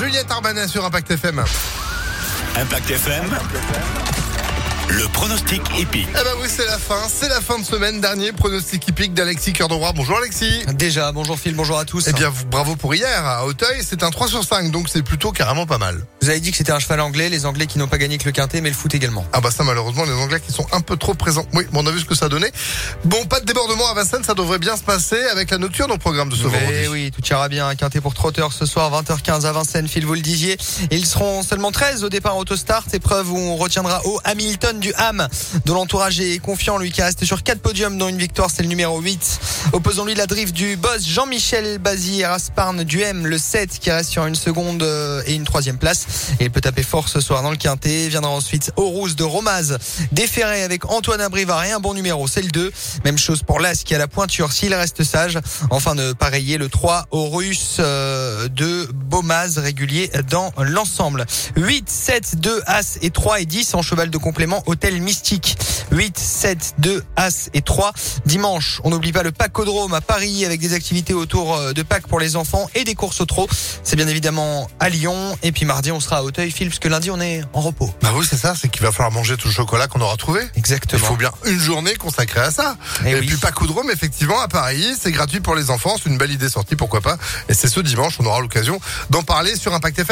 Juliette Arbanet sur Impact FM. Impact FM. Le pronostic épique. Eh ben oui, c'est la fin. C'est la fin de semaine. Dernier pronostic épique d'Alexis Cœur de Roi. Bonjour Alexis. Déjà, bonjour Phil, bonjour à tous. Eh bien, bravo pour hier. À Auteuil, c'est un 3 sur 5, donc c'est plutôt carrément pas mal. Vous avez dit que c'était un cheval anglais, les Anglais qui n'ont pas gagné que le quintet, mais le foot également. Ah bah ça, malheureusement, les Anglais qui sont un peu trop présents. Oui, bon, on a vu ce que ça donnait. Bon, pas de débordement à Vincennes, ça devrait bien se passer avec la nocturne au programme de ce Mais vendredi. oui, tout ira bien. Un quintet pour trotteurs ce soir, 20h15 à Vincennes, Phil, vous le disiez. Ils seront seulement 13 au départ Autostart, épreuve où on retiendra au Hamilton du Ham, dont l'entourage est confiant, lui qui reste sur 4 podiums, dont une victoire, c'est le numéro 8. Opposons-lui la drift du boss Jean-Michel Bazir, Rasparne du M, le 7, qui reste sur une seconde euh, et une troisième place. Et il peut taper fort ce soir dans le quintet. Viendra ensuite Horus de Romaz, déféré avec Antoine Abrivard et un bon numéro, c'est le 2. Même chose pour l'As qui a la pointure s'il reste sage. Enfin de pareiller le 3 Horus euh, de Beaumaz régulier dans l'ensemble. 8, 7, 2, As et 3 et 10 en cheval de complément Hôtel Mystique. 8, 7, 2, As et 3. Dimanche, on n'oublie pas le Pacodrome à Paris avec des activités autour euh, de Pâques pour les enfants et des courses au trot. C'est bien évidemment à Lyon. Et puis mardi, on sera à Auteuil, Phil, parce que lundi, on est en repos. Bah oui, c'est ça, c'est qu'il va falloir manger tout le chocolat qu'on aura trouvé. Il Exactement. faut bien une journée consacrée à ça. Eh Et, oui. puis Pacoudrome, effectivement, à Paris, c'est gratuit pour les enfants, c'est une belle idée sortie, pourquoi pas. Et c'est ce dimanche, on aura l'occasion d'en parler sur Impact FM.